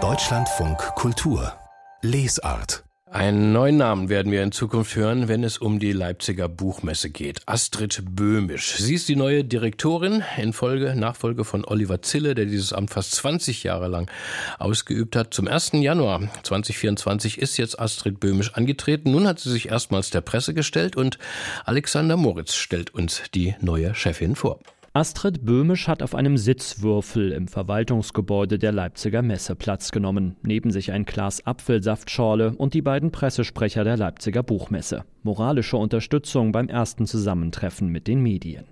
Deutschlandfunk Kultur Lesart einen neuen Namen werden wir in Zukunft hören, wenn es um die Leipziger Buchmesse geht. Astrid Böhmisch. Sie ist die neue Direktorin in Folge, Nachfolge von Oliver Zille, der dieses Amt fast 20 Jahre lang ausgeübt hat. Zum 1. Januar 2024 ist jetzt Astrid Böhmisch angetreten. Nun hat sie sich erstmals der Presse gestellt und Alexander Moritz stellt uns die neue Chefin vor. Astrid Böhmisch hat auf einem Sitzwürfel im Verwaltungsgebäude der Leipziger Messe Platz genommen. Neben sich ein Glas Apfelsaftschorle und die beiden Pressesprecher der Leipziger Buchmesse. Moralische Unterstützung beim ersten Zusammentreffen mit den Medien.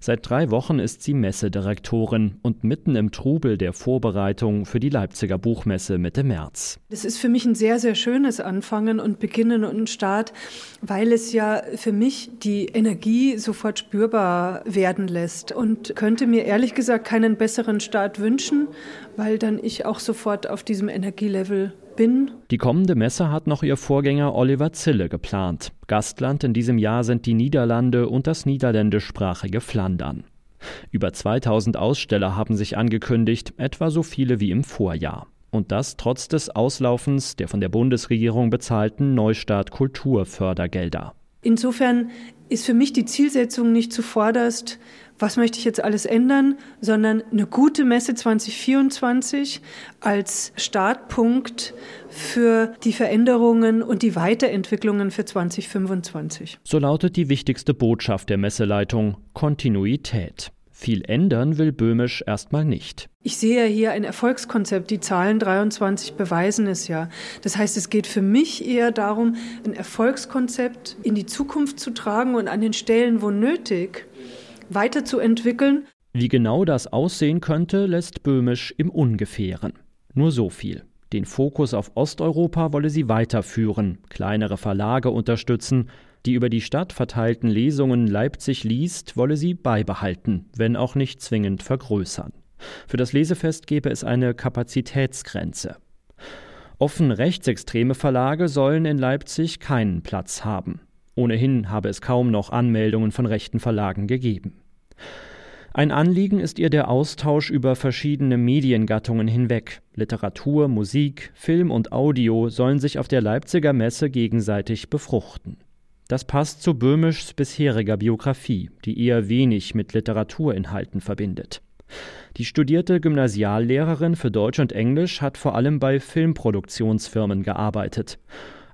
Seit drei Wochen ist sie Messedirektorin und mitten im Trubel der Vorbereitung für die Leipziger Buchmesse Mitte März. Das ist für mich ein sehr, sehr schönes Anfangen und Beginnen und Start, weil es ja für mich die Energie sofort spürbar werden lässt und könnte mir ehrlich gesagt keinen besseren Start wünschen, weil dann ich auch sofort auf diesem Energielevel bin. Die kommende Messe hat noch ihr Vorgänger Oliver Zille geplant. Gastland in diesem Jahr sind die Niederlande und das niederländischsprachige Flandern. Über 2000 Aussteller haben sich angekündigt, etwa so viele wie im Vorjahr. Und das trotz des Auslaufens der von der Bundesregierung bezahlten Neustart Kulturfördergelder. Insofern ist für mich die Zielsetzung nicht zuvorderst, was möchte ich jetzt alles ändern, sondern eine gute Messe 2024 als Startpunkt für die Veränderungen und die Weiterentwicklungen für 2025. So lautet die wichtigste Botschaft der Messeleitung Kontinuität. Viel ändern will Böhmisch erstmal nicht. Ich sehe hier ein Erfolgskonzept. Die Zahlen 23 beweisen es ja. Das heißt, es geht für mich eher darum, ein Erfolgskonzept in die Zukunft zu tragen und an den Stellen, wo nötig, weiterzuentwickeln. Wie genau das aussehen könnte, lässt Böhmisch im Ungefähren. Nur so viel. Den Fokus auf Osteuropa wolle sie weiterführen, kleinere Verlage unterstützen, die über die Stadt verteilten Lesungen Leipzig liest, wolle sie beibehalten, wenn auch nicht zwingend vergrößern. Für das Lesefest gebe es eine Kapazitätsgrenze. Offen rechtsextreme Verlage sollen in Leipzig keinen Platz haben. Ohnehin habe es kaum noch Anmeldungen von rechten Verlagen gegeben. Ein Anliegen ist ihr der Austausch über verschiedene Mediengattungen hinweg. Literatur, Musik, Film und Audio sollen sich auf der Leipziger Messe gegenseitig befruchten. Das passt zu Böhmischs bisheriger Biografie, die eher wenig mit Literaturinhalten verbindet. Die studierte Gymnasiallehrerin für Deutsch und Englisch hat vor allem bei Filmproduktionsfirmen gearbeitet.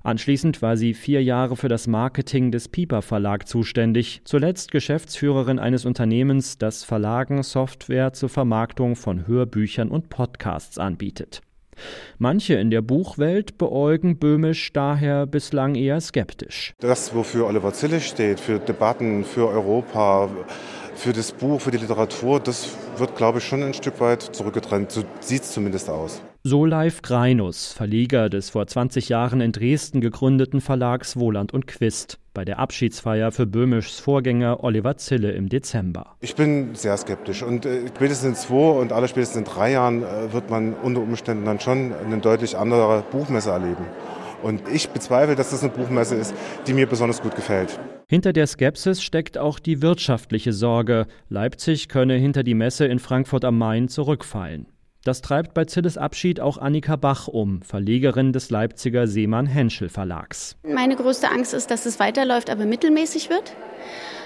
Anschließend war sie vier Jahre für das Marketing des Piper Verlag zuständig, zuletzt Geschäftsführerin eines Unternehmens, das Verlagen Software zur Vermarktung von Hörbüchern und Podcasts anbietet. Manche in der Buchwelt beäugen Böhmisch daher bislang eher skeptisch. Das, wofür Oliver Zille steht, für Debatten, für Europa, für das Buch, für die Literatur, das wird, glaube ich, schon ein Stück weit zurückgetrennt. So sieht es zumindest aus. So Leif Greinus, Verleger des vor 20 Jahren in Dresden gegründeten Verlags Wohland und Quist, bei der Abschiedsfeier für Böhmischs Vorgänger Oliver Zille im Dezember. Ich bin sehr skeptisch und äh, spätestens in zwei und alle spätestens in drei Jahren äh, wird man unter Umständen dann schon eine deutlich andere Buchmesse erleben. Und ich bezweifle, dass das eine Buchmesse ist, die mir besonders gut gefällt. Hinter der Skepsis steckt auch die wirtschaftliche Sorge. Leipzig könne hinter die Messe in Frankfurt am Main zurückfallen. Das treibt bei Zilles Abschied auch Annika Bach um, Verlegerin des Leipziger Seemann Henschel Verlags. Meine größte Angst ist, dass es weiterläuft, aber mittelmäßig wird.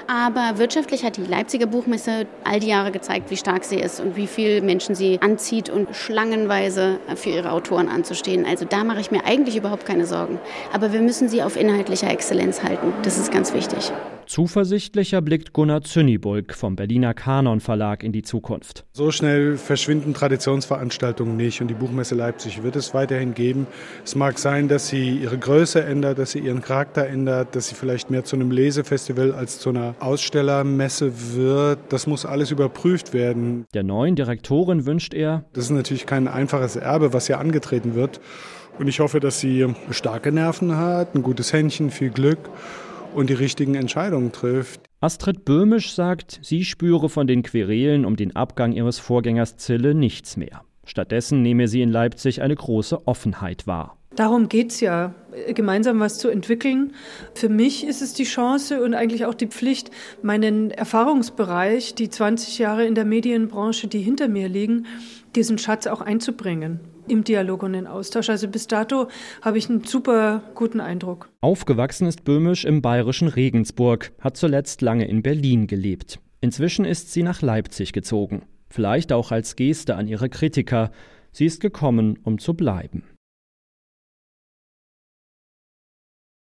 Aber wirtschaftlich hat die Leipziger Buchmesse all die Jahre gezeigt, wie stark sie ist und wie viele Menschen sie anzieht und schlangenweise für ihre Autoren anzustehen. Also da mache ich mir eigentlich überhaupt keine Sorgen. Aber wir müssen sie auf inhaltlicher Exzellenz halten. Das ist ganz wichtig. Zuversichtlicher blickt Gunnar Zünnibulk vom Berliner Kanon Verlag in die Zukunft. So schnell verschwinden Traditionsveranstaltungen nicht und die Buchmesse Leipzig wird es weiterhin geben. Es mag sein, dass sie ihre Größe ändert, dass sie ihren Charakter ändert, dass sie vielleicht mehr zu einem Lesefestival als zu einer Ausstellermesse wird. Das muss alles überprüft werden. Der neuen Direktorin wünscht er, das ist natürlich kein einfaches Erbe, was hier angetreten wird. Und ich hoffe, dass sie starke Nerven hat, ein gutes Händchen, viel Glück und die richtigen Entscheidungen trifft. Astrid Böhmisch sagt, sie spüre von den Querelen um den Abgang ihres Vorgängers Zille nichts mehr. Stattdessen nehme sie in Leipzig eine große Offenheit wahr. Darum geht es ja, gemeinsam was zu entwickeln. Für mich ist es die Chance und eigentlich auch die Pflicht, meinen Erfahrungsbereich, die 20 Jahre in der Medienbranche, die hinter mir liegen, diesen Schatz auch einzubringen im Dialog und den Austausch. Also bis dato habe ich einen super guten Eindruck. Aufgewachsen ist Böhmisch im bayerischen Regensburg, hat zuletzt lange in Berlin gelebt. Inzwischen ist sie nach Leipzig gezogen. Vielleicht auch als Geste an ihre Kritiker. Sie ist gekommen, um zu bleiben.